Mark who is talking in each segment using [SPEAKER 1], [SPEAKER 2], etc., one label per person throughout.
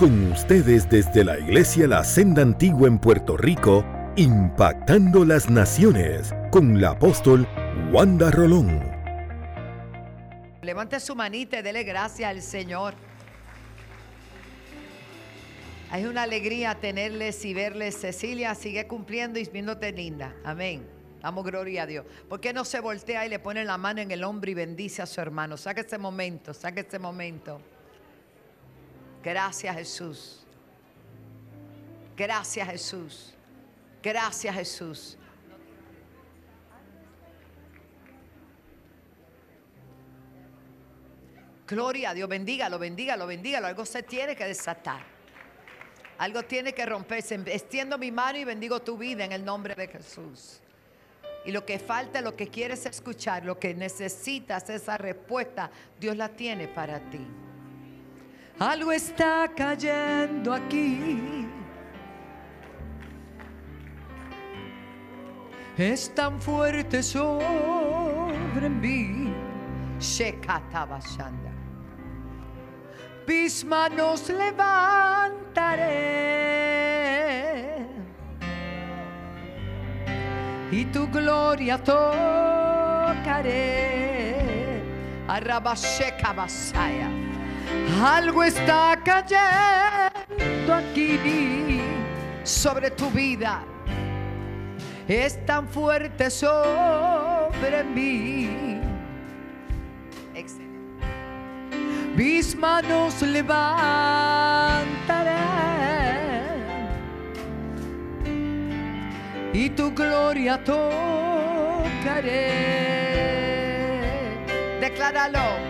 [SPEAKER 1] Con ustedes desde la Iglesia La Senda Antigua en Puerto Rico, impactando las naciones con la apóstol Wanda Rolón.
[SPEAKER 2] Levante su manita y dele gracias al Señor. Es una alegría tenerles y verles. Cecilia sigue cumpliendo y viéndote linda. Amén. Damos gloria a Dios. ¿Por qué no se voltea y le pone la mano en el hombro y bendice a su hermano? Saca este momento, saca este momento. Gracias Jesús. Gracias Jesús. Gracias Jesús. Gloria a Dios, bendígalo, bendígalo, bendígalo. Algo se tiene que desatar. Algo tiene que romperse. Extiendo mi mano y bendigo tu vida en el nombre de Jesús. Y lo que falta, lo que quieres escuchar, lo que necesitas, esa respuesta, Dios la tiene para ti. Algo está cayendo aquí. Es tan fuerte sobre mí. Shekatabashanda. Mis manos levantaré y tu gloria tocaré. Arrabasheka Basaya. Algo está cayendo aquí sobre tu vida. Es tan fuerte sobre mí. Excelente. Mis manos levantaré y tu gloria tocaré. Decláralo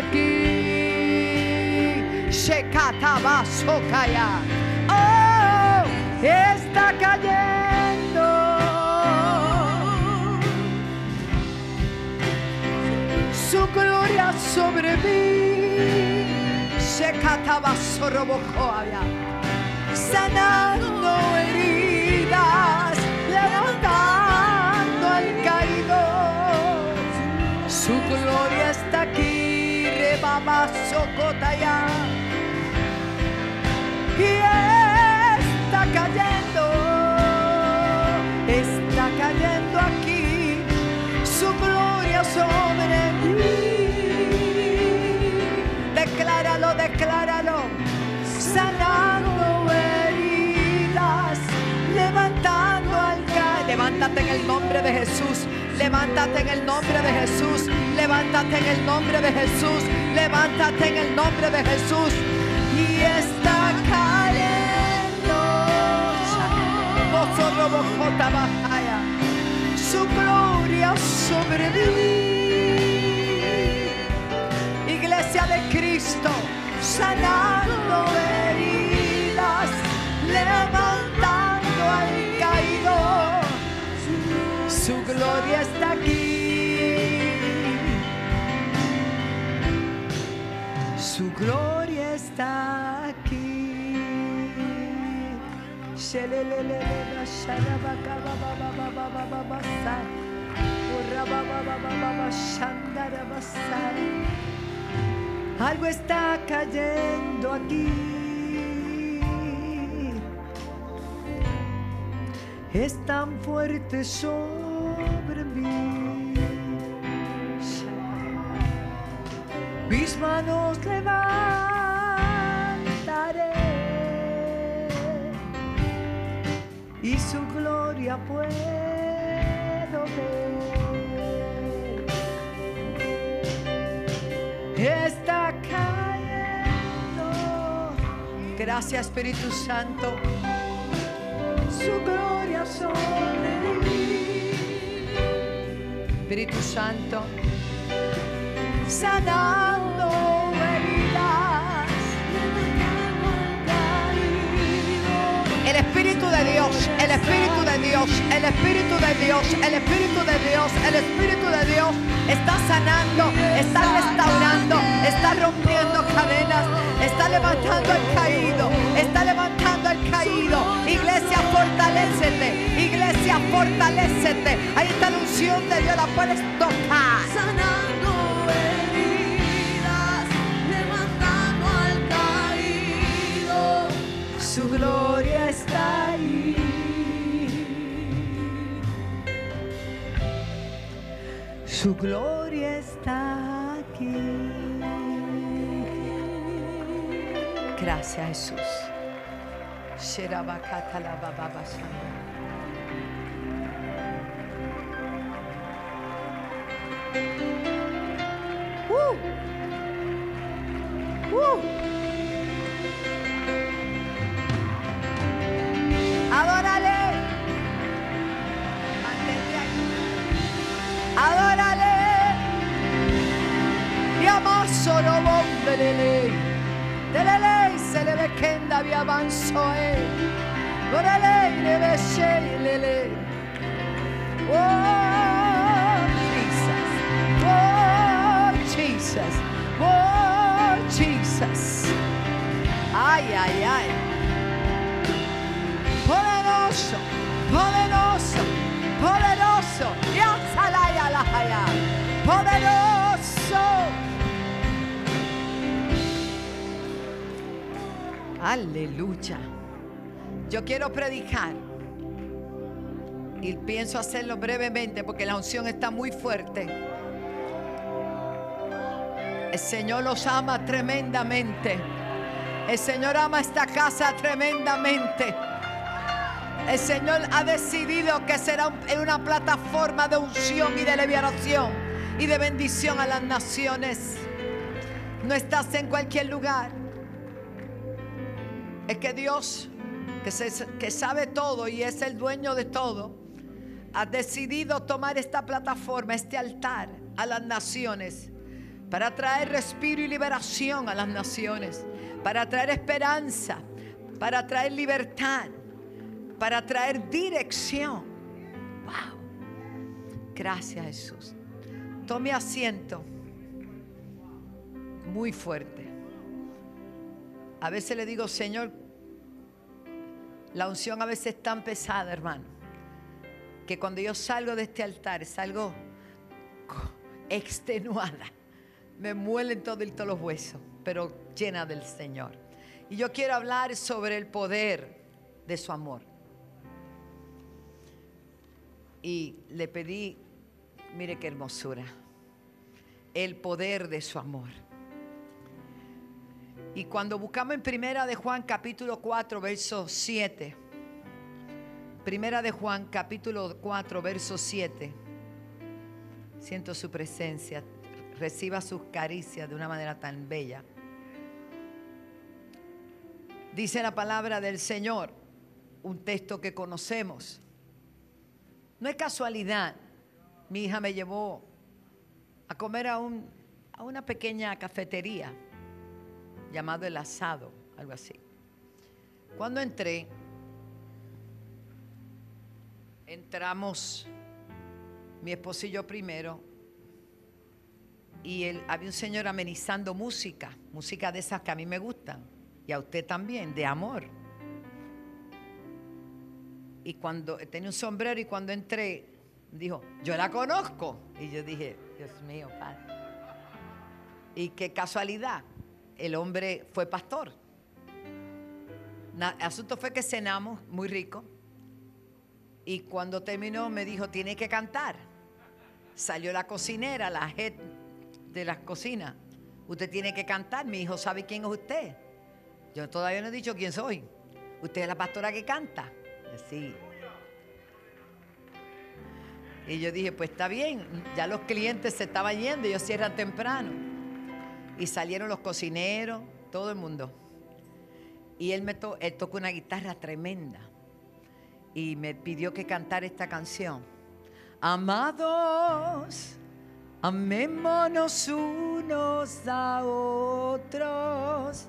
[SPEAKER 2] Aquí. Shekataba Sokaya. Oh, está cayendo. Su gloria sobre mí. Shekataba Sorobokoaya. Sanando heridas, rebaba socotaya. Y está cayendo, está cayendo aquí, su gloria sobre mí. Decláralo, decláralo, sanando heridas, levantando al. Levántate en el nombre de Jesús. Levántate en el nombre de Jesús. Levántate en el nombre de Jesús. Levántate en el nombre de Jesús. Y está cayendo. Su gloria sobre mí. Iglesia de Cristo. Sanando gloria está aquí. Su gloria está aquí. Algo está cayendo aquí. Es tan fuerte sobre manos levantaré y su gloria puedo ver. Está cayendo. Gracias Espíritu Santo. Su gloria sobre mí. Espíritu Santo. Sanando heridas. El Espíritu de Dios, el Espíritu de Dios, el Espíritu de Dios, el Espíritu de Dios, el Espíritu de Dios está sanando, está restaurando, está rompiendo cadenas, está levantando al caído, está levantando al caído. Iglesia, fortalecete, iglesia, fortalecete. Ahí está la unción de Dios, la puedes tocar.
[SPEAKER 3] sanando
[SPEAKER 2] Su gloria está ahí. Su gloria está aquí. Gracias Jesús. Uh. Uh. Amo solo bomberele. Delele se le ve vi avanzo e. Orale le ve lele. Oh Jesus. Oh Jesus. Oh Jesus. Ay, ay, ay poderoso, poderoso, poderoso. Yasalaya lahaya. Poderoso. Aleluya. Yo quiero predicar y pienso hacerlo brevemente porque la unción está muy fuerte. El Señor los ama tremendamente. El Señor ama esta casa tremendamente. El Señor ha decidido que será un- una plataforma de unción y de liberación y de bendición a las naciones. No estás en cualquier lugar. Es que Dios, que, sabe todo y es el dueño de todo, ha decidido tomar esta plataforma, este altar a las naciones, para traer respiro y liberación a las naciones, para traer esperanza, para traer libertad, para traer dirección. Wow. Gracias Jesús. Tome asiento. Muy fuerte. A veces le digo, Señor, la unción a veces es tan pesada, hermano, que cuando yo salgo de este altar salgo extenuada. Me muelen todos los huesos, pero llena del Señor. Y yo quiero hablar sobre el poder de su amor. Y le pedí, mire qué hermosura, el poder de su amor. Y cuando buscamos en Primera de Juan capítulo 4, verso 7, Primera de Juan capítulo 4, verso 7, siento su presencia, reciba sus caricias de una manera tan bella. Dice la palabra del Señor, un texto que conocemos. No es casualidad, mi hija me llevó a comer a, un, a una pequeña cafetería llamado El Asado, algo así. Cuando entré, entramos mi esposo y yo primero, y él, había un señor amenizando música, música de esas que a mí me gustan, y a usted también, de amor. Y cuando tenía un sombrero y cuando entré, dijo, yo la conozco. Y yo dije, Dios mío, padre. Y qué casualidad, el hombre fue pastor. El asunto fue que cenamos muy rico. Y cuando terminó me dijo, tiene que cantar. Salió la cocinera, la head de las cocinas. Usted tiene que cantar. Mi hijo sabe quién es usted. Yo todavía no he dicho quién soy. Usted es la pastora que canta. Sí. Y yo dije, pues está bien, ya los clientes se estaban yendo, ellos cierran temprano. Y salieron los cocineros, todo el mundo. Y él me tocó una guitarra tremenda. Y me pidió que cantara esta canción. Amados, amémonos unos a otros.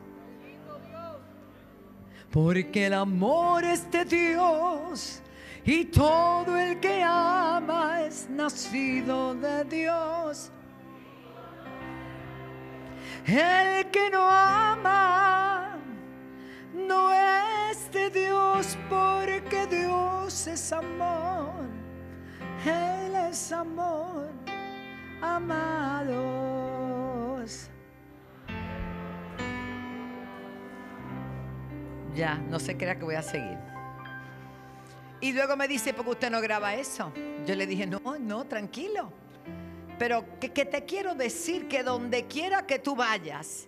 [SPEAKER 2] Porque el amor es de Dios y todo el que ama es nacido de Dios. El que no ama no es de Dios porque Dios es amor. Él es amor, amados. Ya, no se crea que voy a seguir. Y luego me dice, ¿por qué usted no graba eso? Yo le dije, no, no, tranquilo. Pero que, te quiero decir que donde quiera que tú vayas,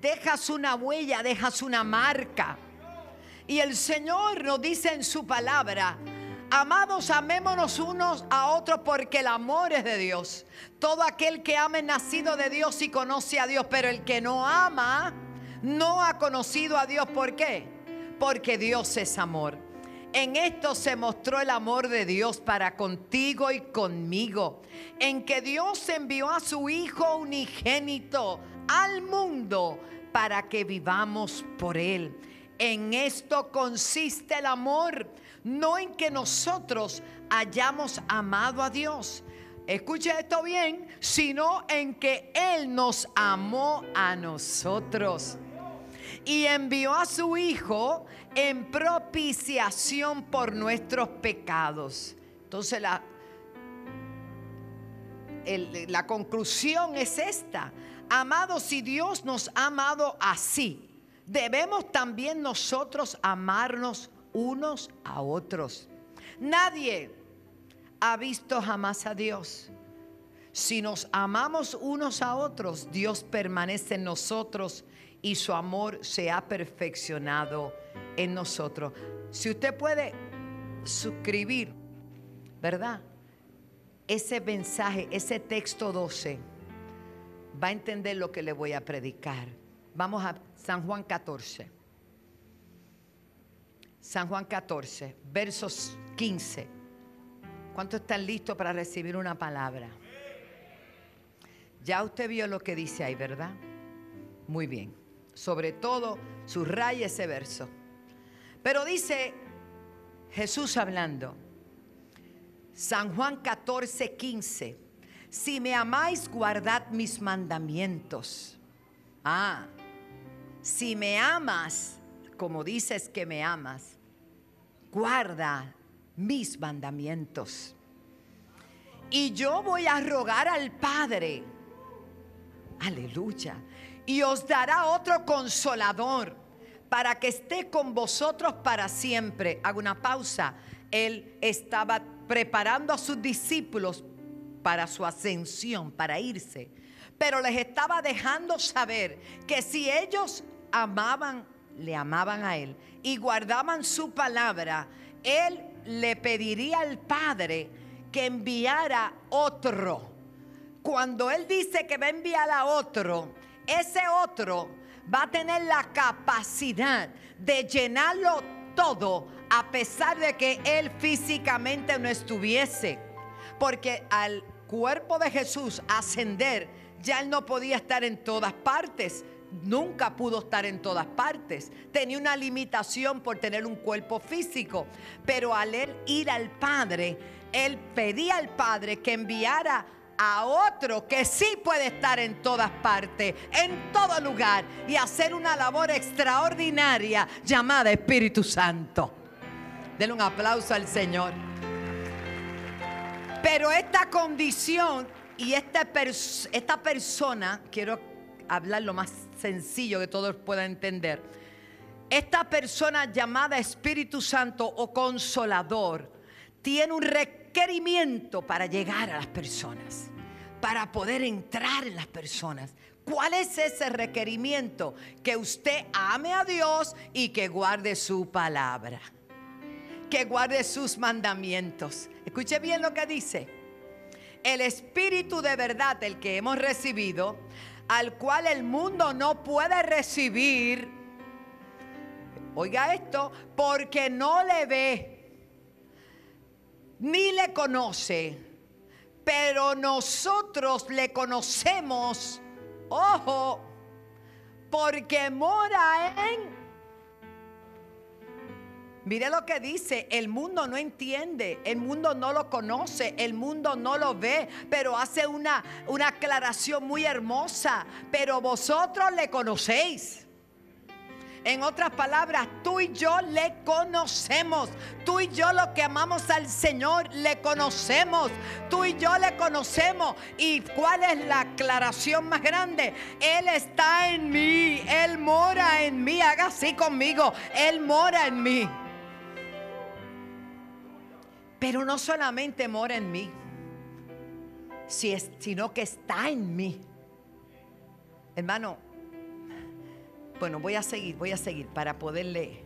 [SPEAKER 2] dejas una huella, dejas una marca. Y el Señor nos dice en su palabra, amados, amémonos unos a otros porque el amor es de Dios. Todo aquel que ama es nacido de Dios y conoce a Dios, pero el que no ama no ha conocido a Dios. ¿Por qué? Porque Dios es amor. En esto se mostró el amor de Dios para contigo y conmigo, en que Dios envió a su Hijo unigénito al mundo para que vivamos por Él. En esto consiste el amor, no en que nosotros hayamos amado a Dios. Escuche esto bien, sino en que Él nos amó a nosotros y envió a su Hijo en propiciación por nuestros pecados. Entonces la, la conclusión es esta. Amados, si Dios nos ha amado así, debemos también nosotros amarnos unos a otros. Nadie ha visto jamás a Dios. Si nos amamos unos a otros, Dios permanece en nosotros y su amor se ha perfeccionado en nosotros. Si usted puede suscribir, ¿verdad? Ese mensaje, ese texto 12, va a entender lo que le voy a predicar. Vamos a San Juan 14. San Juan 14, versos 15. ¿Cuántos están listos para recibir una palabra? Ya usted vio lo que dice ahí, ¿verdad? Muy bien. Sobre todo, subraya ese verso. Pero dice Jesús hablando, San Juan 14, 15. Si me amáis, guardad mis mandamientos. Ah, si me amas, como dices que me amas, guarda mis mandamientos. Y yo voy a rogar al Padre, aleluya, y os dará otro consolador para que esté con vosotros para siempre. Hago una pausa. Él estaba preparando a sus discípulos para su ascensión, para irse. Pero les estaba dejando saber que si ellos amaban, le amaban a Él y guardaban su palabra, Él le pediría al Padre que enviara otro. Cuando Él dice que va a enviar a otro, ese otro va a tener la capacidad de llenarlo todo a pesar de que Él físicamente no estuviese. Porque al cuerpo de Jesús ascender, ya Él no podía estar en todas partes. Nunca pudo estar en todas partes. Tenía una limitación por tener un cuerpo físico. Pero al Él ir al Padre, Él pedía al Padre que enviara a otro que sí puede estar en todas partes, en todo lugar y hacer una labor extraordinaria llamada Espíritu Santo. Denle un aplauso al Señor. Pero esta condición y esta, esta persona, quiero hablar lo más sencillo que todos puedan entender. Esta persona llamada Espíritu Santo o Consolador tiene un requerimiento para llegar a las personas, para poder entrar en las personas. ¿Cuál es ese requerimiento? Que usted ame a Dios y que guarde su palabra, que guarde sus mandamientos. Escuche bien lo que dice. El Espíritu de verdad, el que hemos recibido, al cual el mundo no puede recibir. Oiga esto, porque no le ve, ni le conoce, pero nosotros le conocemos, ojo, porque mora en Mire lo que dice, el mundo no entiende, el mundo no lo conoce, el mundo no lo ve, pero hace una, una aclaración muy hermosa, pero vosotros le conocéis. En otras palabras, tú y yo le conocemos. Tú y yo lo que amamos al Señor le conocemos. Tú y yo le conocemos. ¿Y cuál es la aclaración más grande? Él está en mí. Él mora en mí. Haga así conmigo. Él mora en mí. Pero no solamente mora en mí, sino que está en mí. Hermano, bueno, voy a seguir, voy a seguir para poder leer.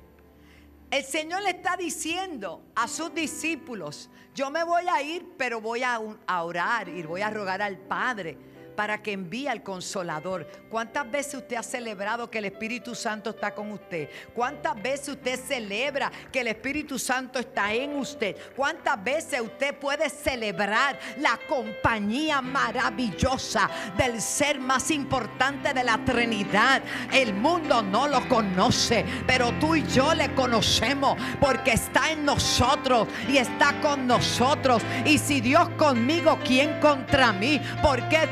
[SPEAKER 2] El Señor le está diciendo a sus discípulos, yo me voy a ir, pero voy a, a orar y voy a rogar al Padre para que envíe al consolador. ¿Cuántas veces usted ha celebrado que el Espíritu Santo está con usted? ¿Cuántas veces usted celebra que el Espíritu Santo está en usted? ¿Cuántas veces usted puede celebrar la compañía maravillosa del ser más importante de la Trinidad? El mundo no lo conoce, pero tú y yo le conocemos porque está en nosotros y está con nosotros. Y si Dios conmigo, ¿quién contra mí? ¿Por qué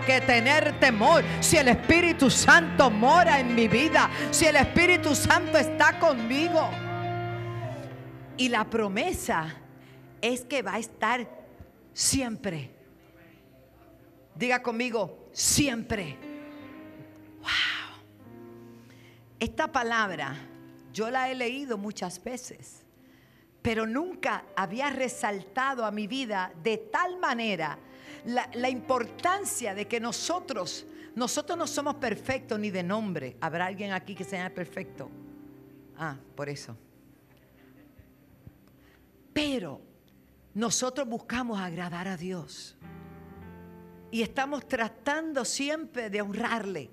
[SPEAKER 2] que tener temor si el Espíritu Santo mora en mi vida, si el Espíritu Santo está conmigo. Y la promesa es que va a estar siempre. Diga conmigo, siempre. Wow. Esta palabra yo la he leído muchas veces, pero nunca había resaltado a mi vida de tal manera la, importancia de que nosotros, nosotros no somos perfectos ni de nombre. ¿Habrá alguien aquí que sea perfecto? Ah, por eso. Pero nosotros buscamos agradar a Dios. Y estamos tratando siempre de honrarle.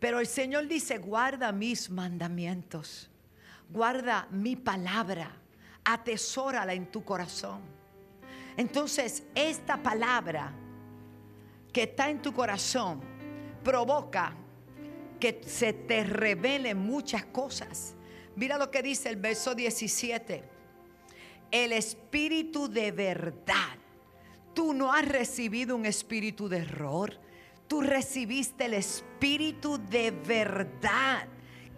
[SPEAKER 2] Pero el Señor dice, guarda mis mandamientos. Guarda mi palabra. Atesórala en tu corazón. Entonces, esta palabra que está en tu corazón provoca que se te revelen muchas cosas. Mira lo que dice el verso 17. El espíritu de verdad. Tú no has recibido un espíritu de error. Tú recibiste el espíritu de verdad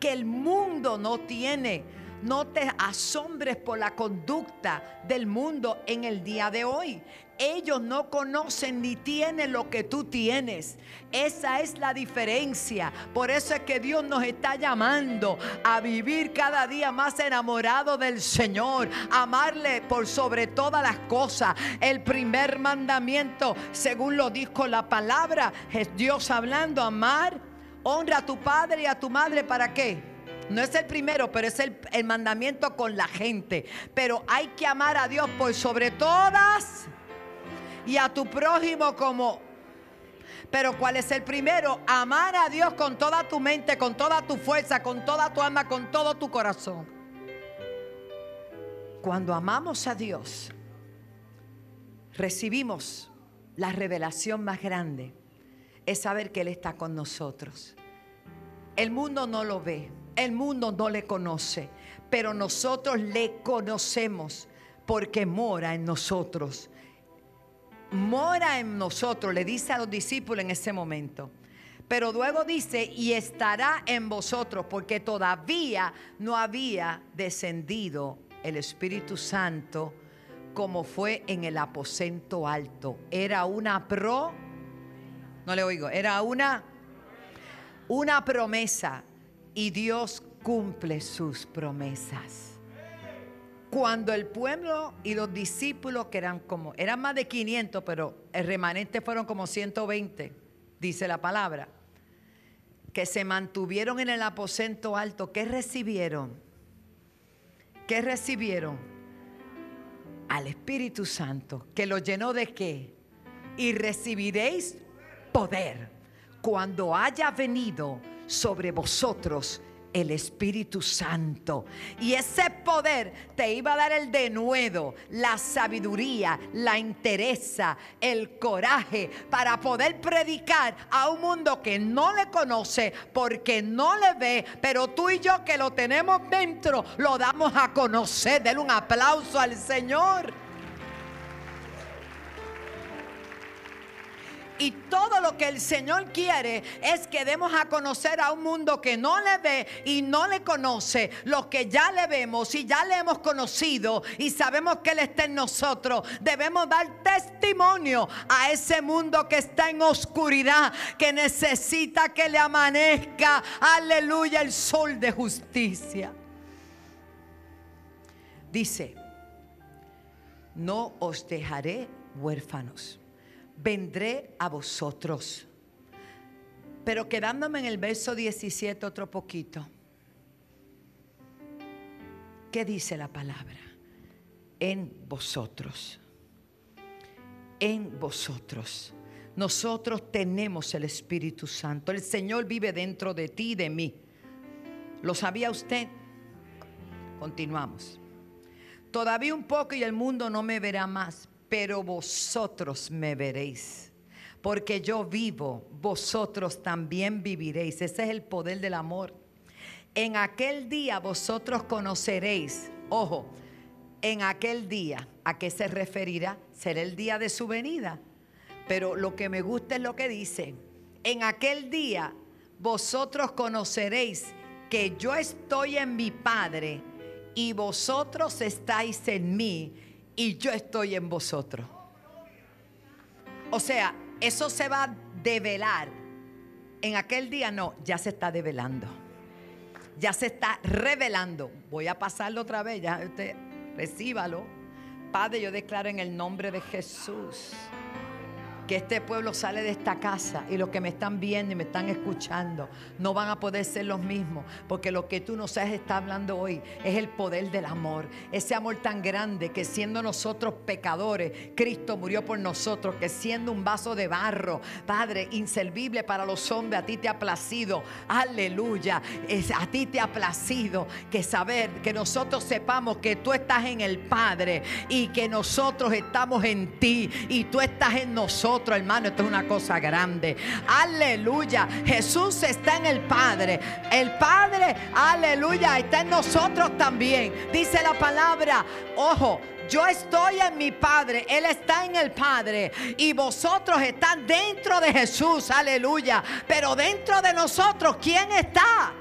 [SPEAKER 2] que el mundo no tiene no te asombres por la conducta del mundo en el día de hoy. Ellos no conocen ni tienen lo que tú tienes. Esa es la diferencia. Por eso es que Dios nos está llamando a vivir cada día más enamorado del Señor. Amarle por sobre todas las cosas. El primer mandamiento, según lo dijo la palabra, es Dios hablando, amar. Honra a tu padre y a tu madre. ¿Para qué? No es el primero, pero es el, mandamiento con la gente. Pero hay que amar a Dios por sobre todas y a tu prójimo como... Pero ¿cuál es el primero? Amar a Dios con toda tu mente, con toda tu fuerza, con toda tu alma, con todo tu corazón. Cuando amamos a Dios, recibimos la revelación más grande. Es saber que Él está con nosotros. El mundo no lo ve el mundo no le conoce, pero nosotros le conocemos porque mora en nosotros. Mora en nosotros, le dice a los discípulos en ese momento. Pero luego dice, y estará en vosotros, porque todavía no había descendido el Espíritu Santo como fue en el aposento alto. Era una pro, no le oigo, era una, una promesa y Dios cumple sus promesas. Cuando el pueblo y los discípulos, que eran como, eran más de 500, pero el remanente fueron como 120, dice la palabra, que se mantuvieron en el aposento alto, ¿qué recibieron? ¿Qué recibieron? Al Espíritu Santo, que lo llenó de qué? Y recibiréis poder cuando haya venido sobre vosotros el Espíritu Santo. Y ese poder te iba a dar el denuedo, la sabiduría, la interesa, el coraje para poder predicar a un mundo que no le conoce porque no le ve, pero tú y yo que lo tenemos dentro, lo damos a conocer. Denle un aplauso al Señor. Y todo lo que el Señor quiere es que demos a conocer a un mundo que no le ve y no le conoce. Lo que ya le vemos y ya le hemos conocido y sabemos que Él está en nosotros. Debemos dar testimonio a ese mundo que está en oscuridad, que necesita que le amanezca, aleluya, el sol de justicia. Dice, no os dejaré huérfanos vendré a vosotros. Pero quedándome en el verso 17 otro poquito. ¿Qué dice la palabra? En vosotros. En vosotros. Nosotros tenemos el Espíritu Santo. El Señor vive dentro de ti y de mí. ¿Lo sabía usted? Continuamos. Todavía un poco y el mundo no me verá más, pero vosotros me veréis. Porque yo vivo, vosotros también viviréis. Ese es el poder del amor. En aquel día vosotros conoceréis, ojo, en aquel día, ¿a qué se referirá? Será el día de su venida. Pero lo que me gusta es lo que dice, en aquel día vosotros conoceréis que yo estoy en mi Padre y vosotros estáis en mí y yo estoy en vosotros. O sea, eso se va a develar. En aquel día no, ya se está develando. Ya se está revelando. Voy a pasarlo otra vez, ya usted recíbalo. Padre, yo declaro en el nombre de Jesús que este pueblo sale de esta casa y los que me están viendo y me están escuchando no van a poder ser los mismos, porque lo que tú nos has está hablando hoy es el poder del amor, ese amor tan grande que siendo nosotros pecadores, Cristo murió por nosotros, que siendo un vaso de barro, Padre, inservible para los hombres, a ti te ha placido, aleluya, es, a ti te ha placido que saber, que nosotros sepamos que tú estás en el Padre y que nosotros estamos en ti y tú estás en nosotros hermano. Esto es una cosa grande. Aleluya. Jesús está en el Padre. El Padre, aleluya, está en nosotros también. Dice la palabra, ojo. Yo estoy en mi Padre, Él está en el Padre y vosotros están dentro de Jesús, aleluya. Pero dentro de nosotros, ¿quién está?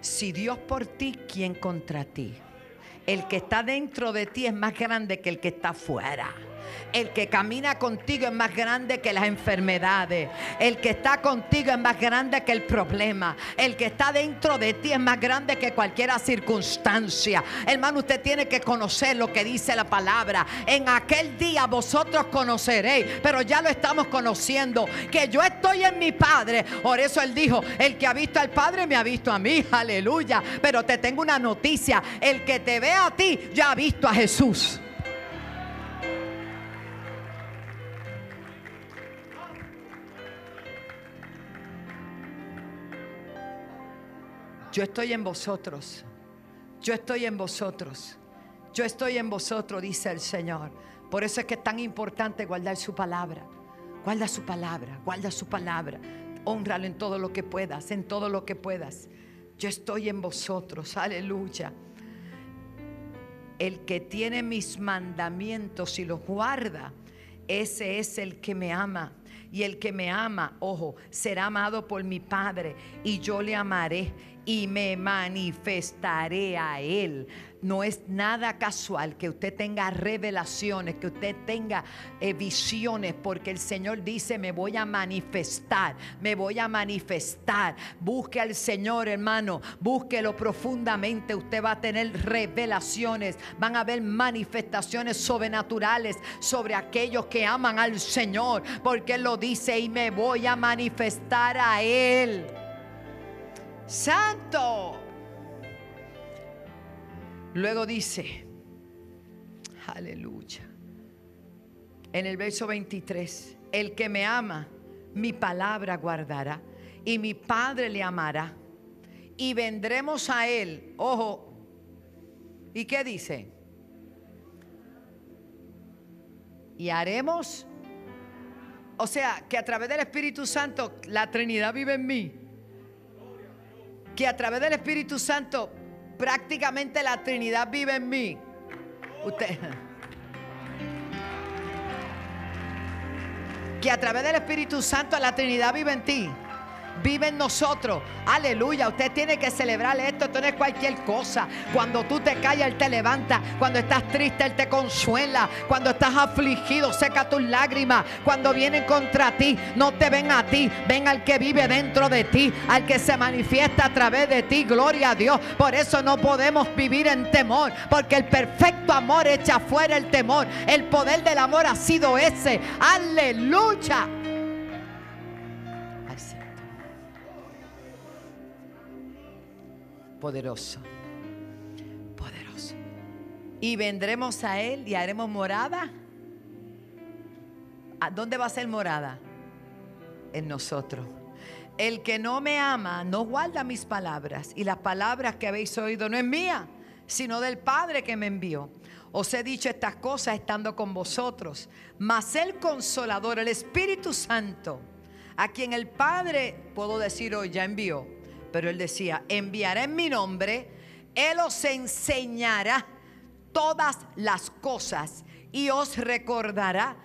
[SPEAKER 2] Si Dios por ti, ¿quién contra ti? El que está dentro de ti es más grande que el que está afuera. El que camina contigo es más grande que las enfermedades. El que está contigo es más grande que el problema. El que está dentro de ti es más grande que cualquier circunstancia. Hermano, usted tiene que conocer lo que dice la palabra. En aquel día vosotros conoceréis, pero ya lo estamos conociendo, que yo estoy en mi Padre. Por eso él dijo, el que ha visto al Padre me ha visto a mí. Aleluya. Pero te tengo una noticia. El que te ve a ti ya ha visto a Jesús. Yo estoy en vosotros. Yo estoy en vosotros. Yo estoy en vosotros, dice el Señor. Por eso es que es tan importante guardar su palabra. Guarda su palabra, guarda su palabra. Honralo en todo lo que puedas, en todo lo que puedas. Yo estoy en vosotros, aleluya. El que tiene mis mandamientos y los guarda, ese es el que me ama. Y el que me ama, ojo, será amado por mi Padre y yo le amaré y me manifestaré a Él. No es nada casual que usted tenga revelaciones, que usted tenga eh, visiones, porque el Señor dice, me voy a manifestar, me voy a manifestar. Busque al Señor, hermano, búsquelo profundamente. Usted va a tener revelaciones, van a haber manifestaciones sobrenaturales sobre aquellos que aman al Señor, porque Él lo dice y me voy a manifestar a Él. Santo. Luego dice, aleluya. en el verso 23, el que me ama, mi palabra guardará y mi Padre le amará y vendremos a él. Ojo, ¿y qué dice? Y haremos, o sea, que a través del Espíritu Santo la Trinidad vive en mí. Que a través del Espíritu Santo prácticamente la Trinidad vive en mí. Usted. Que a través del Espíritu Santo la Trinidad vive en ti vive en nosotros. Aleluya. Usted tiene que celebrar esto. Esto no es cualquier cosa. Cuando tú te callas, Él te levanta. Cuando estás triste, Él te consuela. Cuando estás afligido, seca tus lágrimas. Cuando vienen contra ti, no te ven a ti. Ven al que vive dentro de ti. Al que se manifiesta a través de ti. Gloria a Dios. Por eso no podemos vivir en temor. Porque el perfecto amor echa fuera el temor. El poder del amor ha sido ese. Aleluya. Poderoso. Poderoso. Y vendremos a Él y haremos morada. ¿A dónde va a ser morada? En nosotros. El que no me ama no guarda mis palabras. Y las palabras que habéis oído no es mía, sino del Padre que me envió. Os he dicho estas cosas estando con vosotros. Mas el consolador, el Espíritu Santo, a quien el Padre, puedo decir hoy, ya envió. Pero él decía, enviará en mi nombre, Él os enseñará todas las cosas y os recordará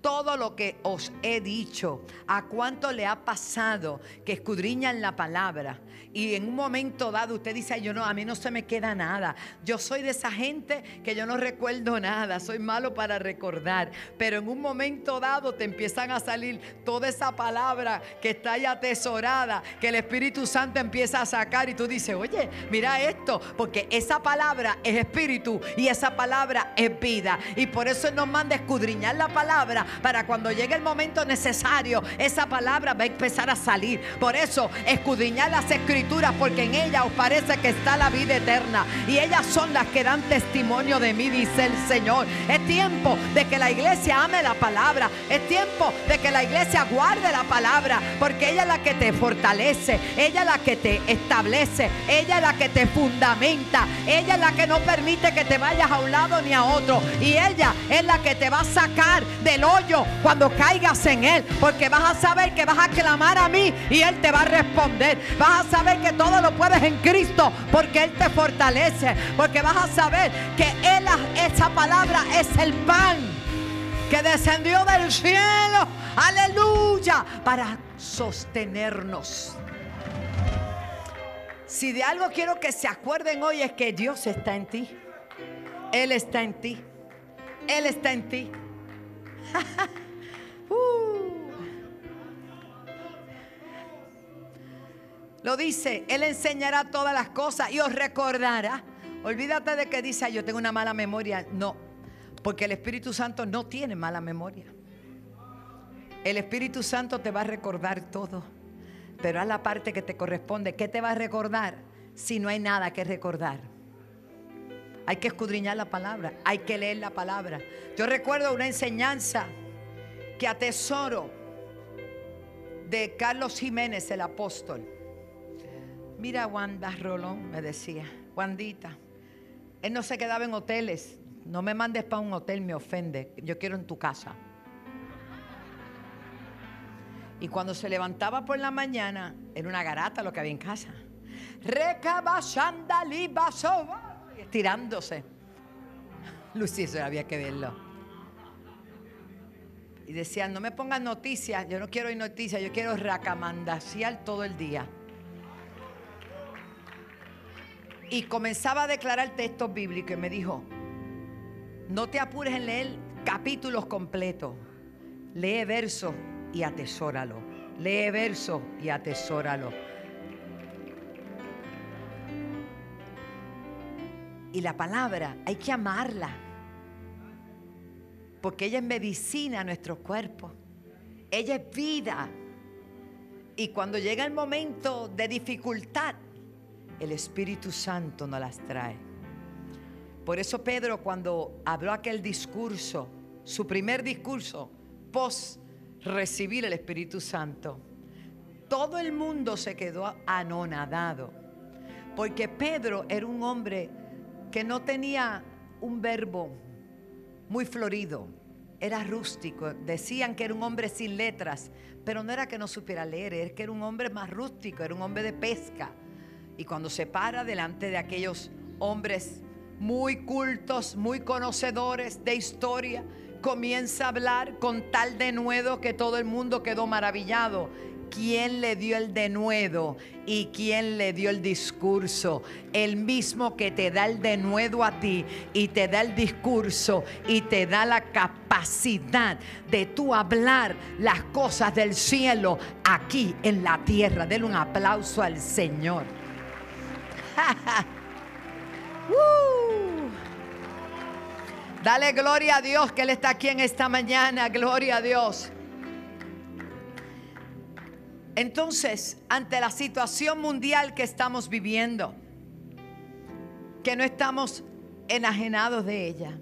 [SPEAKER 2] todo lo que os he dicho. ¿A cuánto le ha pasado que escudriñan la palabra? Y en un momento dado usted dice, "Ay, yo no, a mí no se me queda nada. Yo soy de esa gente que yo no recuerdo nada, soy malo para recordar. Pero en un momento dado te empiezan a salir toda esa palabra que está ahí atesorada, que el Espíritu Santo empieza a sacar y tú dices, oye, mira esto, porque esa palabra es espíritu y esa palabra es vida. Y por eso Él nos manda a escudriñar la palabra para cuando llegue el momento necesario, esa palabra va a empezar a salir. Por eso, escudriñar las escrituras, porque en ellas os parece que está la vida eterna. Y ellas son las que dan testimonio de mí, dice el Señor. Es tiempo de que la iglesia ame la palabra. Es tiempo de que la iglesia guarde la palabra, porque ella es la que te fortalece, ella es la que te establece, ella es la que te fundamenta, ella es la que no permite que te vayas a un lado ni a otro. Y ella es la que te va a sacar del hoyo cuando caigas en él, porque vas a saber que vas a clamar a mí y él te va a responder. Vas a saber que todo lo puedes en Cristo, porque él te fortalece, porque vas a saber que él, esa palabra es el pan que descendió del cielo, aleluya, para sostenernos. Si de algo quiero que se acuerden hoy es que Dios está en ti. Él está en ti. Él está en ti. Uh. Lo dice, Él enseñará todas las cosas y os recordará. Olvídate de que dice, "Ay, yo tengo una mala memoria. No, porque el Espíritu Santo no tiene mala memoria. El Espíritu Santo te va a recordar todo, pero a la parte que te corresponde. ¿Qué te va a recordar si no hay nada que recordar? Hay que escudriñar la palabra, hay que leer la palabra. Yo recuerdo una enseñanza que atesoro de Carlos Jiménez, el apóstol. Mira, Wanda Rolón, me decía, Wandita, él no se quedaba en hoteles. No me mandes para un hotel, me ofende. Yo quiero en tu casa. Y cuando se levantaba por la mañana, era una garata lo que había en casa. Recabashandalibasoba. Estirándose. Lucy, había que verlo. Y decía, no me pongas noticias, yo no quiero oír noticias, yo quiero racamandaciar todo el día. Y comenzaba a declarar textos bíblicos y me dijo, no te apures en leer capítulos completos, lee versos y atesóralo, lee versos y atesóralo. Y la palabra hay que amarla, porque ella es medicina a nuestro cuerpo, ella es vida. Y cuando llega el momento de dificultad, el Espíritu Santo nos las trae. Por eso Pedro cuando habló aquel discurso su primer discurso post recibir el Espíritu Santo, todo el mundo se quedó anonadado, porque Pedro era un hombre que no tenía un verbo muy florido, era rústico, decían que era un hombre sin letras, pero no era que no supiera leer, era que era un hombre más rústico, era un hombre de pesca. Y cuando se para delante de aquellos hombres muy cultos, muy conocedores de historia, comienza a hablar con tal denuedo que todo el mundo quedó maravillado. ¿Quién le dio el denuedo y quién le dio el discurso? El mismo que te da el denuedo a ti y te da el discurso y te da la capacidad de tú hablar las cosas del cielo aquí en la tierra. Denle un aplauso al Señor. ¡Uh! Dale gloria a Dios que Él está aquí en esta mañana. Gloria a Dios. Entonces, ante la situación mundial que estamos viviendo, que no estamos enajenados de ella,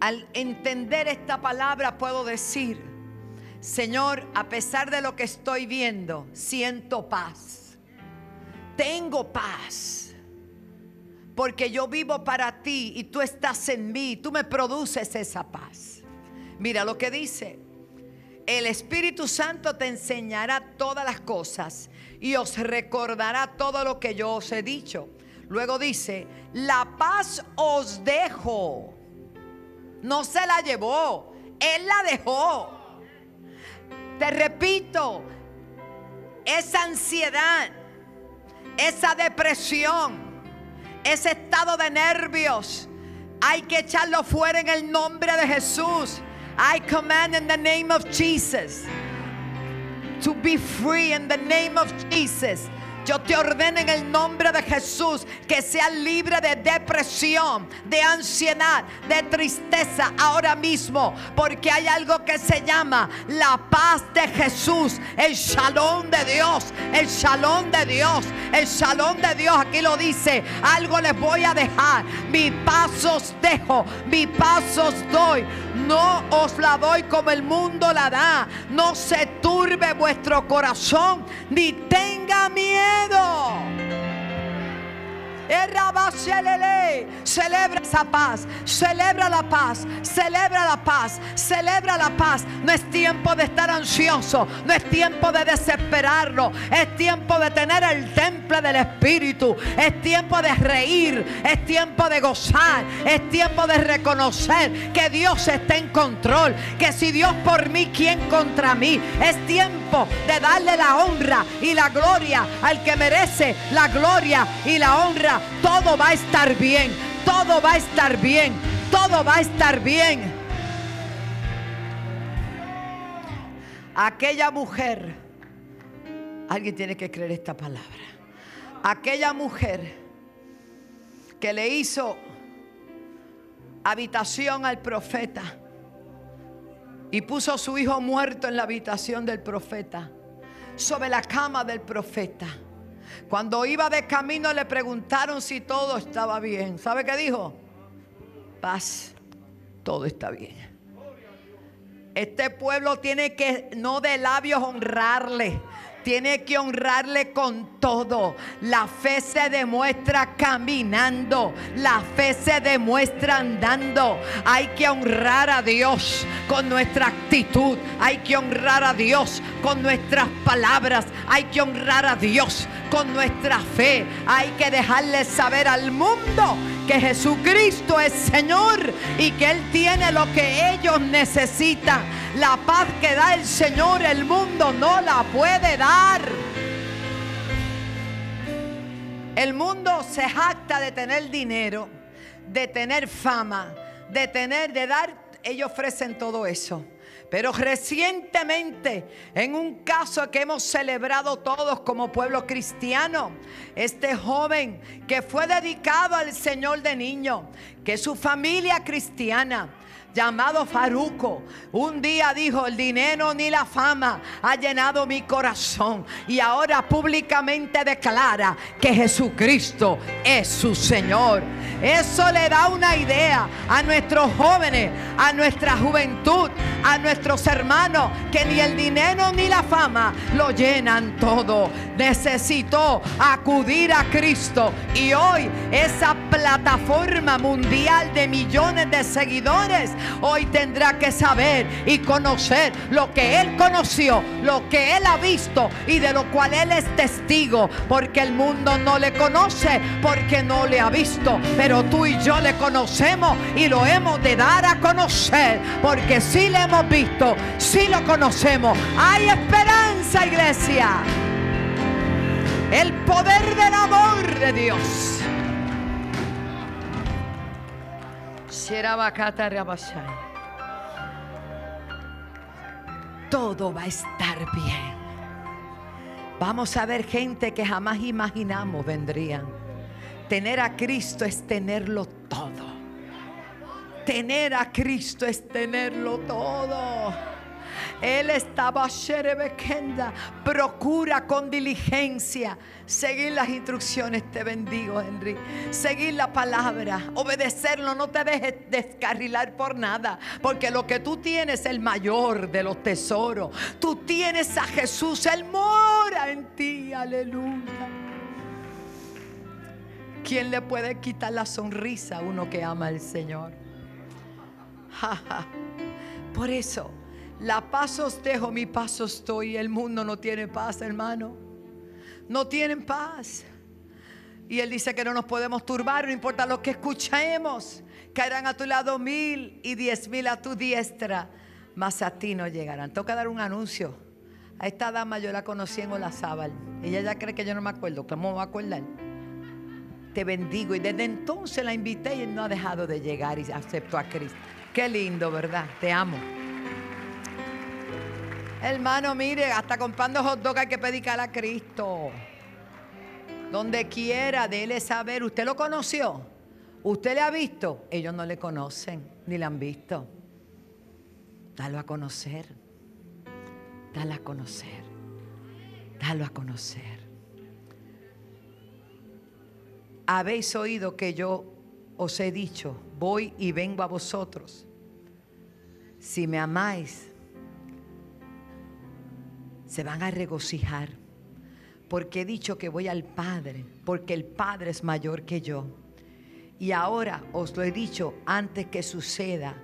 [SPEAKER 2] al entender esta palabra puedo decir, Señor, a pesar de lo que estoy viendo, siento paz. Tengo paz. Porque yo vivo para ti y tú estás en mí. Tú me produces esa paz. Mira lo que dice. El Espíritu Santo te enseñará todas las cosas y os recordará todo lo que yo os he dicho. Luego dice, la paz os dejo. No se la llevó, Él la dejó. Te repito, esa ansiedad, esa depresión, ese estado de nervios, hay que echarlo fuera en el nombre de Jesús. I command in the name of Jesus to be free in the name of Jesus. Yo te ordeno en el nombre de Jesús que seas libre de depresión, de ansiedad, de tristeza ahora mismo, porque hay algo que se llama la paz de Jesús, el shalom de Dios, el shalom de Dios, el shalom de Dios. Aquí lo dice, algo les voy a dejar, mi paz os dejo, mi paz os doy. No os la doy como el mundo la da. No se turbe vuestro corazón ni tenga miedo. Celebra esa paz, celebra la paz, celebra la paz, celebra la paz. No es tiempo de estar ansioso, no es tiempo de desesperarlo, es tiempo de tener el temple del Espíritu, es tiempo de reír, es tiempo de gozar, es tiempo de reconocer que Dios está en control, que si Dios por mí, ¿quién contra mí? Es tiempo de darle la honra y la gloria al que merece la gloria y la honra. Todo va a estar bien, todo va a estar bien, todo va a estar bien. Aquella mujer, alguien tiene que creer esta palabra. Aquella mujer que le hizo habitación al profeta y puso a su hijo muerto en la habitación del profeta, sobre la cama del profeta. Cuando iba de camino le preguntaron si todo estaba bien. ¿Sabe qué dijo? Paz, todo está bien. Este pueblo tiene que no de labios honrarle. Tiene que honrarle con todo. La fe se demuestra caminando. La fe se demuestra andando. Hay que honrar a Dios con nuestra actitud. Hay que honrar a Dios con nuestras palabras. Hay que honrar a Dios con nuestra fe. Hay que dejarle saber al mundo que Jesucristo es Señor y que Él tiene lo que ellos necesitan. La paz que da el Señor, el mundo no la puede dar. El mundo se jacta de tener dinero, de tener fama, de tener, de dar. Ellos ofrecen todo eso. Pero recientemente, en un caso que hemos celebrado todos como pueblo cristiano, este joven que fue dedicado al Señor de niño, que su familia cristiana llamado Faruco, un día dijo, el dinero ni la fama ha llenado mi corazón y ahora públicamente declara que Jesucristo es su Señor. Eso le da una idea a nuestros jóvenes, a nuestra juventud, a nuestros hermanos, que ni el dinero ni la fama lo llenan todo. Necesitó acudir a Cristo y hoy esa plataforma mundial de millones de seguidores hoy tendrá que saber y conocer lo que Él conoció, lo que Él ha visto y de lo cual Él es testigo. Porque el mundo no le conoce porque no le ha visto. Pero tú y yo le conocemos y lo hemos de dar a conocer. Porque si le hemos visto, si lo conocemos. Hay esperanza, iglesia. El poder del amor de Dios. Todo va a estar bien. Vamos a ver gente que jamás imaginamos vendrían. Tener a Cristo es tenerlo todo. Tener a Cristo es tenerlo todo. Él estaba Sherebekenda. Procura con diligencia seguir las instrucciones. Te bendigo, Henry. Seguir la palabra, obedecerlo. No te dejes descarrilar por nada, porque lo que tú tienes es el mayor de los tesoros. Tú tienes a Jesús, Él mora en ti. Aleluya. ¿Quién le puede quitar la sonrisa a uno que ama al Señor? Por eso. La paz os dejo, mi paz os doy. El mundo no tiene paz, hermano. No tienen paz. Y Él dice que no nos podemos turbar, no importa lo que escuchemos. Caerán a tu lado mil y diez mil a tu diestra, mas a ti no llegarán. Toca dar un anuncio. A esta dama yo la conocí en Olazábal. Ella ya cree que yo no me acuerdo. ¿Cómo me voy a acordar? Te bendigo. Y desde entonces la invité y no ha dejado de llegar y aceptó a Cristo. Qué lindo, ¿verdad? Te amo. Hermano, mire, hasta comprando hot dog hay que predicar a Cristo. Donde quiera, déle saber. ¿Usted lo conoció? ¿Usted le ha visto? Ellos no le conocen, ni le han visto. Dalo a conocer. Dalo a conocer. Dalo a conocer. Habéis oído que yo os he dicho, voy y vengo a vosotros. Si me amáis, se van a regocijar. Porque he dicho que voy al Padre, porque el Padre es mayor que yo. Y ahora os lo he dicho antes que suceda,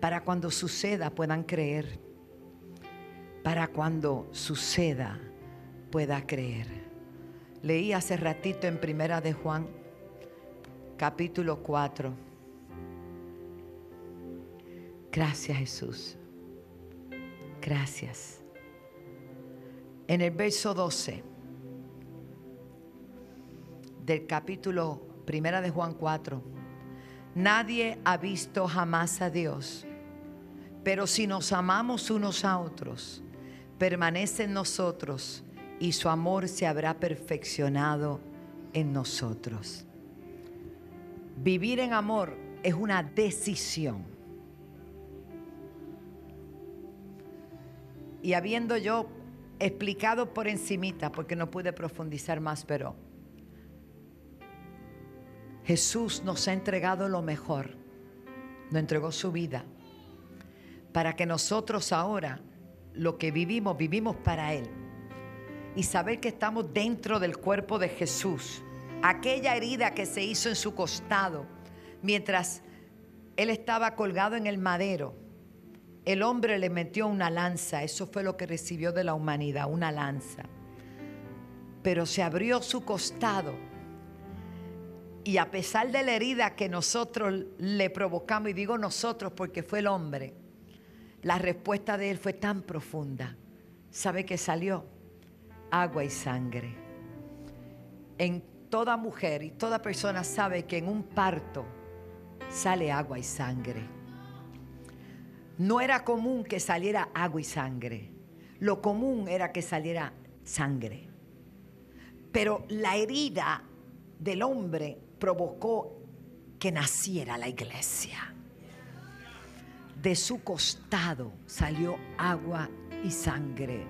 [SPEAKER 2] para cuando suceda puedan creer. Para cuando suceda pueda creer. Leí hace ratito en Primera de Juan, capítulo 4. Gracias Jesús. Gracias en el verso 12 del capítulo primera de Juan 4. Nadie ha visto jamás a Dios, pero si nos amamos unos a otros, permanece en nosotros y su amor se habrá perfeccionado en nosotros. Vivir en amor es una decisión. Y habiendo yo explicado por encimita porque no pude profundizar más, pero Jesús nos ha entregado lo mejor, nos entregó su vida, para que nosotros ahora lo que vivimos, vivimos para Él. Y saber que estamos dentro del cuerpo de Jesús, aquella herida que se hizo en su costado, mientras Él estaba colgado en el madero, el hombre le metió una lanza, eso fue lo que recibió de la humanidad, una lanza. Pero se abrió su costado y a pesar de la herida que nosotros le provocamos, y digo nosotros porque fue el hombre, la respuesta de él fue tan profunda. ¿Sabe que salió? Agua y sangre. En toda mujer y toda persona sabe que en un parto sale agua y sangre. No era común que saliera agua y sangre. Lo común era que saliera sangre. Pero la herida del hombre provocó que naciera la iglesia. De su costado salió agua y sangre,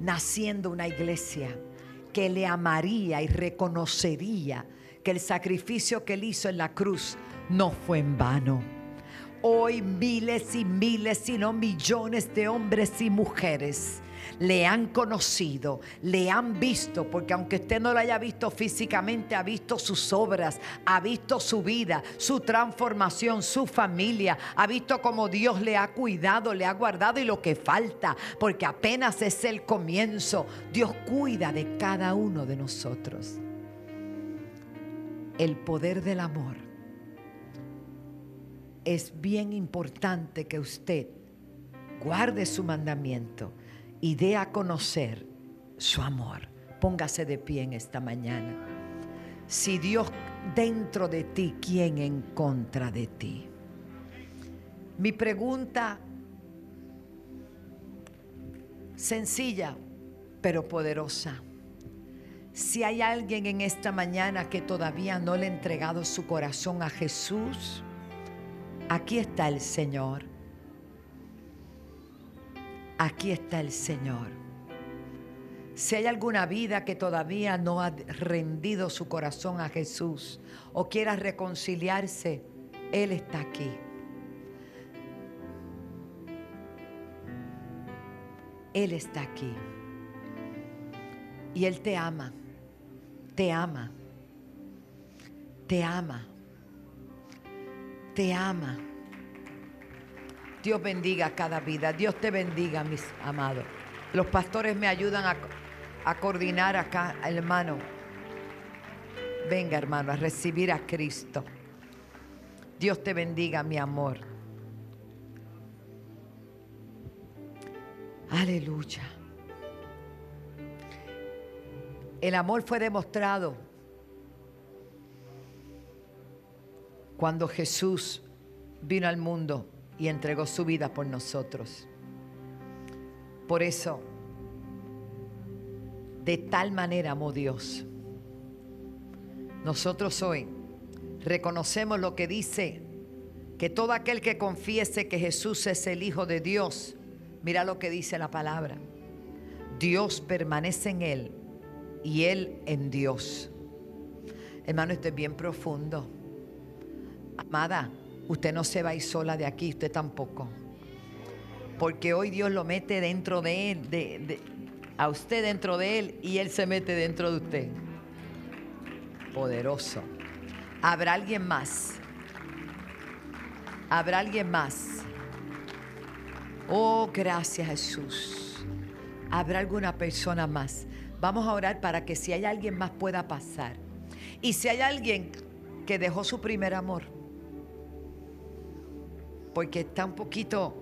[SPEAKER 2] naciendo una iglesia que le amaría y reconocería que el sacrificio que él hizo en la cruz no fue en vano. Hoy miles y miles, sino millones de hombres y mujeres le han conocido, le han visto, porque aunque usted no lo haya visto físicamente, ha visto sus obras, ha visto su vida, su transformación, su familia, ha visto cómo Dios le ha cuidado, le ha guardado y lo que falta, porque apenas es el comienzo. Dios cuida de cada uno de nosotros. El poder del amor. Es bien importante que usted guarde su mandamiento y dé a conocer su amor. Póngase de pie en esta mañana. Si Dios dentro de ti, ¿quién en contra de ti? Mi pregunta sencilla, pero poderosa. Si hay alguien en esta mañana que todavía no le ha entregado su corazón a Jesús, aquí está el Señor. Aquí está el Señor. Si hay alguna vida que todavía no ha rendido su corazón a Jesús o quiera reconciliarse, Él está aquí. Él está aquí. Y Él te ama, te ama, te ama, te ama. Dios bendiga cada vida. Dios te bendiga, mis amados. Los pastores me ayudan a, coordinar acá, hermano. Venga, hermano, a recibir a Cristo. Dios te bendiga, mi amor. Aleluya. El amor fue demostrado cuando Jesús vino al mundo y entregó su vida por nosotros. Por eso, de tal manera amó Dios. Nosotros hoy reconocemos lo que dice, que todo aquel que confiese que Jesús es el Hijo de Dios, mira lo que dice la palabra. Dios permanece en él y él en Dios. Hermano, esto es bien profundo. Amada, Usted no se va a ir sola de aquí, usted tampoco. Porque hoy Dios lo mete dentro de él, de, a usted dentro de él y él se mete dentro de usted. Poderoso. ¿Habrá alguien más? ¿Habrá alguien más? Oh, gracias Jesús. ¿Habrá alguna persona más? Vamos a orar para que si hay alguien más pueda pasar. Y si hay alguien que dejó su primer amor, porque está un poquito,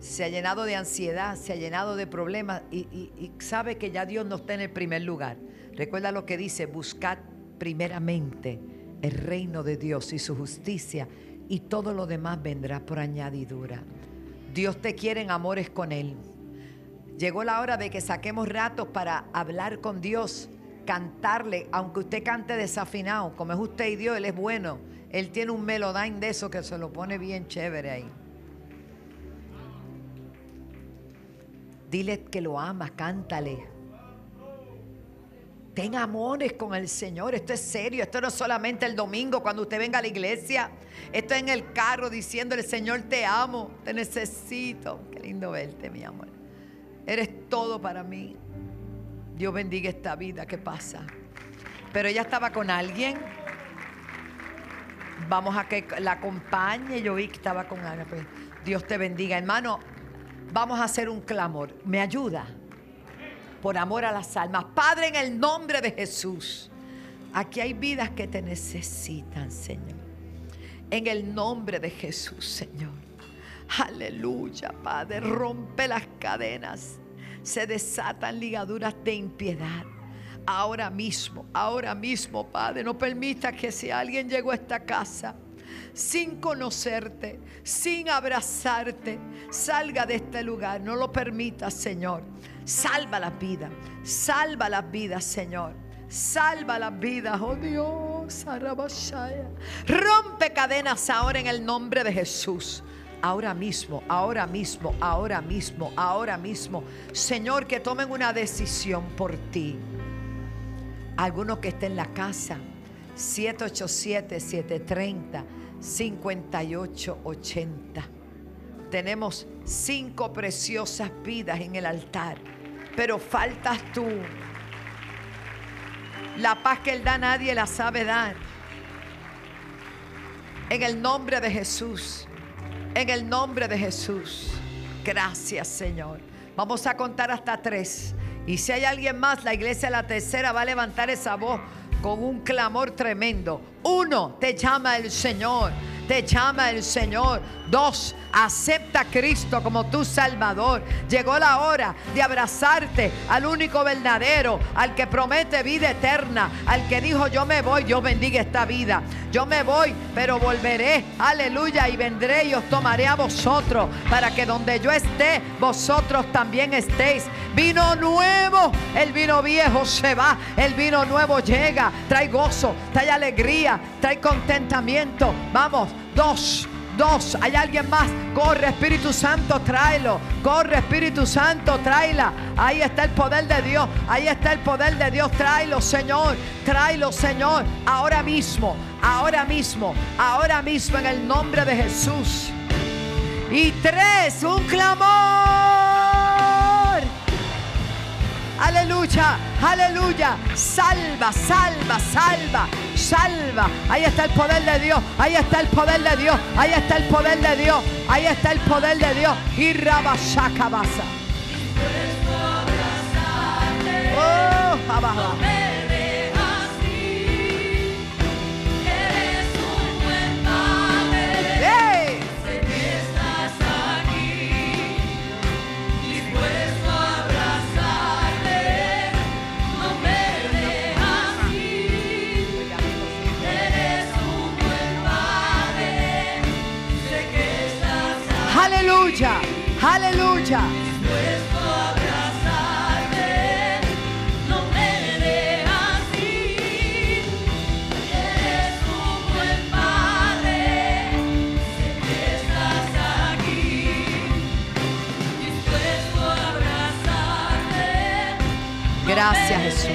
[SPEAKER 2] se ha llenado de ansiedad, se ha llenado de problemas y, sabe que ya Dios no está en el primer lugar. Recuerda lo que dice, buscad primeramente el reino de Dios y su justicia y todo lo demás vendrá por añadidura. Dios te quiere en amores con Él. Llegó la hora de que saquemos ratos para hablar con Dios, cantarle, aunque usted cante desafinado, como es usted y Dios, Él es bueno él tiene un melodyne de eso que se lo pone bien chévere ahí. Dile que lo amas, cántale. Ten amores con el Señor. Esto es serio. Esto no es solamente el domingo cuando usted venga a la iglesia. Esto es en el carro diciéndole, Señor, te amo, te necesito. Qué lindo verte, mi amor. Eres todo para mí. Dios bendiga esta vida que pasa. Pero ella estaba con alguien. Vamos a que la acompañe. Yo vi que estaba con Ana. Pues Dios te bendiga. Hermano, vamos a hacer un clamor. ¿Me ayuda? Por amor a las almas. Padre, en el nombre de Jesús. Aquí hay vidas que te necesitan, Señor. En el nombre de Jesús, Señor. Aleluya, Padre. Rompe las cadenas. Se desatan ligaduras de impiedad ahora mismo, ahora mismo, Padre. No permita que si alguien llegó a esta casa sin conocerte, sin abrazarte, salga de este lugar. No lo permita, Señor. Salva las vidas, salva las vidas, Señor. Salva las vidas, oh Dios. Rompe cadenas ahora en el nombre de Jesús. Ahora mismo, ahora mismo, ahora mismo, ahora mismo. Señor, que tomen una decisión por ti. Alguno que esté en la casa, 787-730-5880. Tenemos cinco preciosas vidas en el altar, pero faltas tú. La paz que Él da nadie la sabe dar. En el nombre de Jesús. En el nombre de Jesús. Gracias Señor. Vamos a contar hasta tres. Y si hay alguien más, la iglesia la tercera va a levantar esa voz con un clamor tremendo. Uno, te llama el Señor. Te llama el Señor. Dos, acepta a Cristo como tu Salvador. Llegó la hora de abrazarte al único verdadero, al que promete vida eterna, al que dijo yo me voy, Dios bendiga esta vida. Yo me voy, pero volveré. Aleluya. Y vendré y os tomaré a vosotros para que donde yo esté, vosotros también estéis. Vino nuevo, el vino viejo se va, el vino nuevo llega. Trae gozo, trae alegría, trae contentamiento. Vamos, dos. Dos, hay alguien más. Corre, Espíritu Santo, tráelo. Corre, Espíritu Santo, tráela. Ahí está el poder de Dios. Ahí está el poder de Dios. Tráelo, Señor. Tráelo, Señor. Ahora mismo, ahora mismo, ahora mismo en el nombre de Jesús. Y tres, un clamor. Aleluya, aleluya. Salva, salva, salva, salva. Ahí está el poder de Dios. Ahí está el poder de Dios. Ahí está el poder de Dios. Ahí está el poder de Dios. Y rabashakabasa. Oh, abajo.
[SPEAKER 3] Abrazarte.
[SPEAKER 2] Gracias Jesús.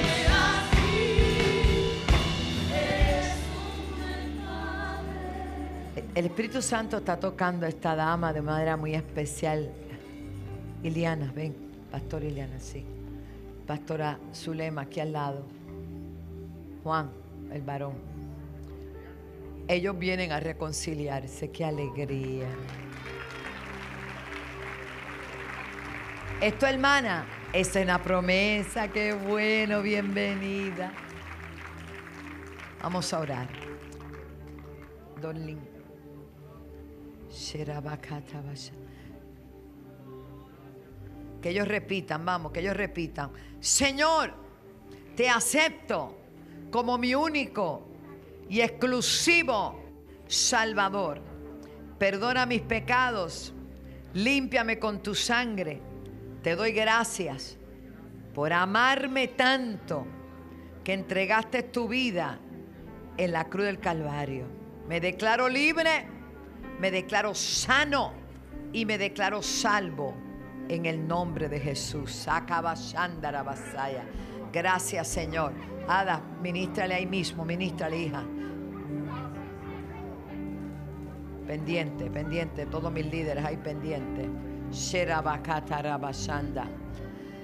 [SPEAKER 2] El Espíritu Santo está tocando a esta dama de manera muy especial. Iliana, ven, Pastor Iliana, sí. Pastora Zulema, aquí al lado. Juan, el varón. Ellos vienen a reconciliarse, qué alegría. Esto, hermana, es una promesa, qué bueno, bienvenida. Vamos a orar. Don Lin. Que ellos repitan, vamos, que ellos repitan. Señor, te acepto como mi único y exclusivo Salvador. Perdona mis pecados, límpiame con tu sangre. Te doy gracias por amarme tanto que entregaste tu vida en la cruz del Calvario. Me declaro libre, me declaro sano y me declaro salvo en el nombre de Jesús. Gracias, Señor. Ada, ministrale ahí mismo, ministrale, hija. Pendiente, pendiente, todos mis líderes ahí. Sherabakatarabashanda.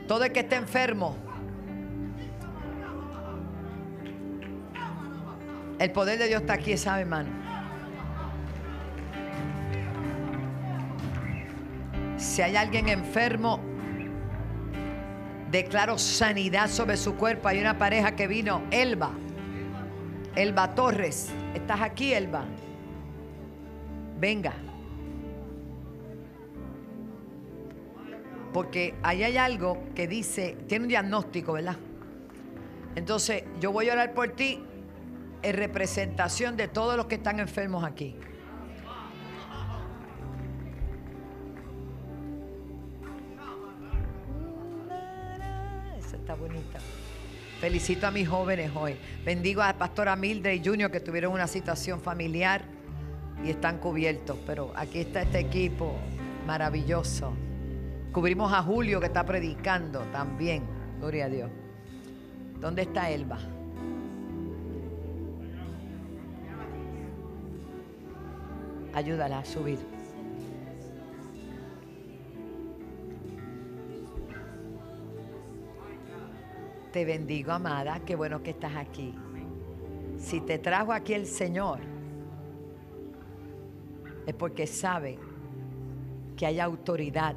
[SPEAKER 2] Todo el que esté enfermo, el poder de Dios está aquí, ¿sabe, hermano? Si hay alguien enfermo, declaro sanidad sobre su cuerpo. Hay una pareja que vino, Elba. Elba Torres. ¿Estás aquí, Elba? Venga. Porque ahí hay algo que dice, tiene un diagnóstico, ¿verdad? Entonces, yo voy a orar por ti en representación de todos los que están enfermos aquí. Está bonita. Felicito a mis jóvenes hoy. Bendigo a la pastora Mildred y Junior que tuvieron una situación familiar y están cubiertos. Pero aquí está este equipo maravilloso. Cubrimos a Julio que está predicando también. Gloria a Dios. ¿Dónde está Elba? Ayúdala a subir. Te bendigo, amada. Qué bueno que estás aquí. Si te trajo aquí el Señor, es porque sabe que hay autoridad.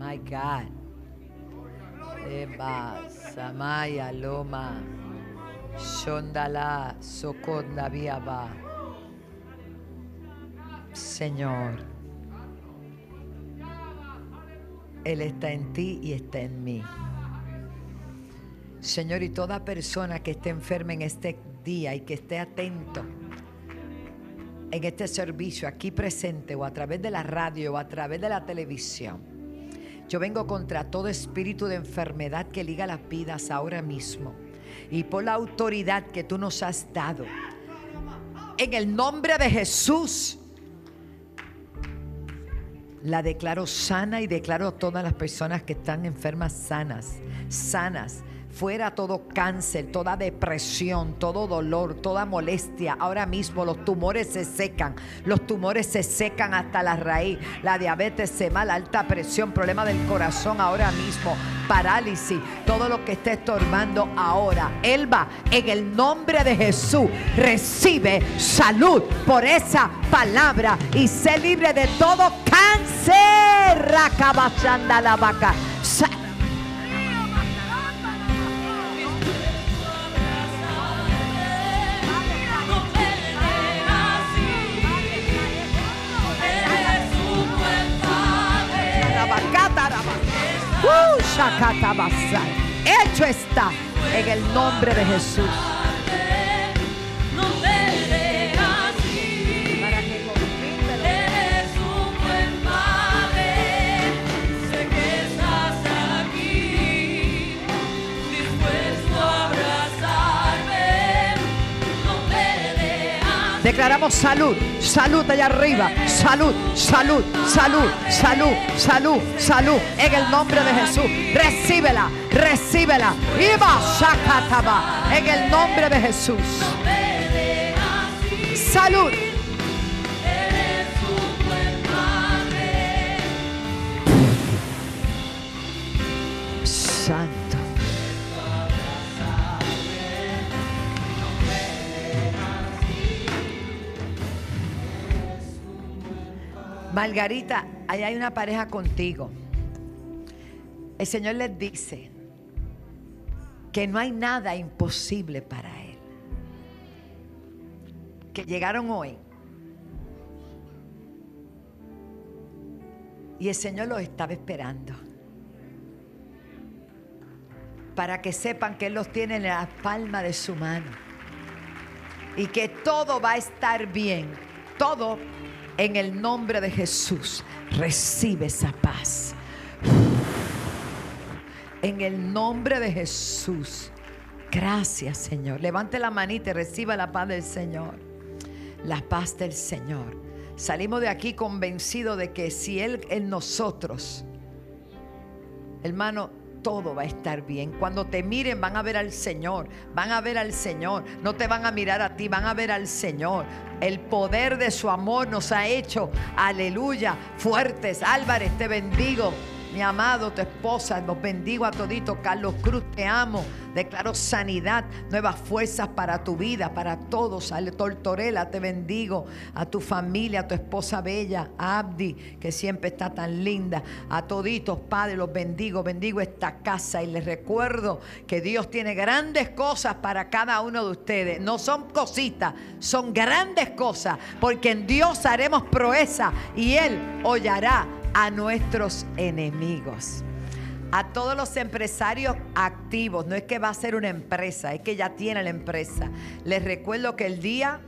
[SPEAKER 2] My God. Eba, Samaya, Loma, Shondala. Señor, Él está en ti y está en mí. Señor, y toda persona que esté enferma en este día y que esté atento en este servicio aquí presente o a través de la radio o a través de la televisión, yo vengo contra todo espíritu de enfermedad que liga las vidas ahora mismo. Y por la autoridad que tú nos has dado. En el nombre de Jesús. La declaro sana y declaro a todas las personas que están enfermas sanas. Sanas. Fuera todo cáncer, toda depresión, todo dolor, toda molestia. Ahora mismo los tumores se secan. Los tumores se secan hasta la raíz. La diabetes se va, la alta presión, problema del corazón ahora mismo. Parálisis, todo lo que esté estorbando ahora. Elba, en el nombre de Jesús, recibe salud por esa palabra y sé libre de todo cáncer. Racabachanda la vaca. Hecho está en el nombre de Jesús. Declaramos salud, salud allá arriba, salud, salud, salud, salud, salud, salud, en el nombre de Jesús. Recíbela, recíbela. En el nombre de Jesús. Salud. Margarita, ahí hay una pareja contigo. El Señor les dice que no hay nada imposible para Él. Que llegaron hoy. Y el Señor los estaba esperando para que sepan que Él los tiene en la palma de su mano y que todo va a estar bien. Todo en el nombre de Jesús. Recibe esa paz. En el nombre de Jesús. Gracias, Señor. Levante la manita y reciba la paz del Señor. La paz del Señor. Salimos de aquí convencidos de que si Él en nosotros, Hermano, todo va a estar bien. Cuando te miren van a ver al Señor, van a ver al Señor. No te van a mirar a ti, van a ver al Señor. El poder de su amor nos ha hecho, aleluya, fuertes. Álvarez, te bendigo. Mi amado, tu esposa, los bendigo a todito. Carlos Cruz, te amo. Declaro sanidad, nuevas fuerzas para tu vida, para todos. Ale Tortorella, te bendigo. A tu familia, a tu esposa bella, a Abdi, que siempre está tan linda. A toditos, Padre, los bendigo. Bendigo esta casa y les recuerdo que Dios tiene grandes cosas para cada uno de ustedes. No son cositas, son grandes cosas. Porque en Dios haremos proeza y Él hollará a nuestros enemigos. A todos los empresarios activos, no es que va a ser una empresa, es que ya tiene la empresa. Les recuerdo que el día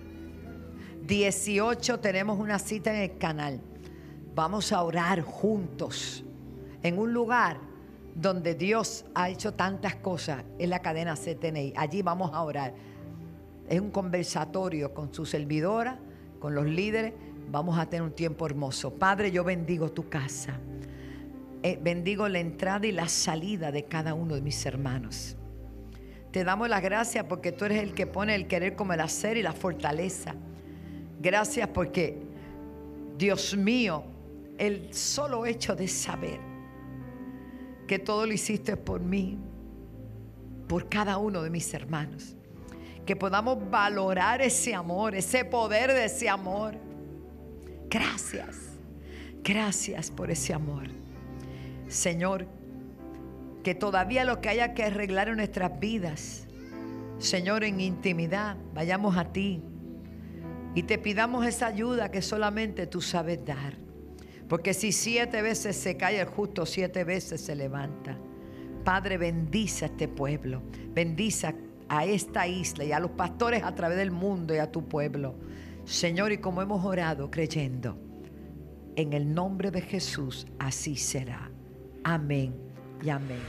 [SPEAKER 2] 18 tenemos una cita en el canal. Vamos a orar juntos en un lugar donde Dios ha hecho tantas cosas, en la cadena CTNI. Allí vamos a orar. Es un conversatorio con su servidora, con los líderes. Vamos a tener un tiempo hermoso. Padre, yo bendigo tu casa. Eh, bendigo la entrada y la salida de cada uno de mis hermanos. Te damos las gracias porque tú eres el que pone el querer como el hacer y la fortaleza. Gracias porque, Dios mío, el solo hecho de saber que todo lo hiciste por mí, por cada uno de mis hermanos. Que podamos valorar ese amor, ese poder de ese amor. Gracias, gracias por ese amor. Señor, que todavía lo que haya que arreglar en nuestras vidas, Señor, en intimidad, vayamos a ti y te pidamos esa ayuda que solamente tú sabes dar. Porque si siete veces se cae el justo, siete veces se levanta. Padre, bendice a este pueblo, bendice a esta isla y a los pastores a través del mundo y a tu pueblo. Señor, y como hemos orado creyendo, en el nombre de Jesús, así será. Amén y amén.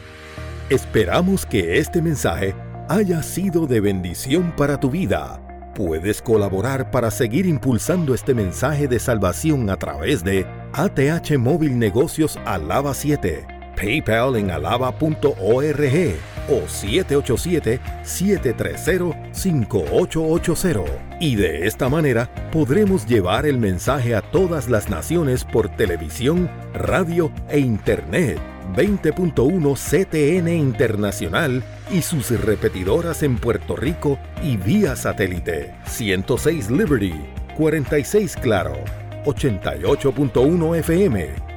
[SPEAKER 1] Esperamos que este mensaje haya sido de bendición para tu vida. Puedes colaborar para seguir impulsando este mensaje de salvación a través de ATH Móvil Negocios Alaba 7, PayPal en alaba.org o 787-730-5880. Y de esta manera podremos llevar el mensaje a todas las naciones por televisión, radio e internet. 20.1 CTN Internacional y sus repetidoras en Puerto Rico y vía satélite. 106 Liberty, 46 Claro, 88.1 FM,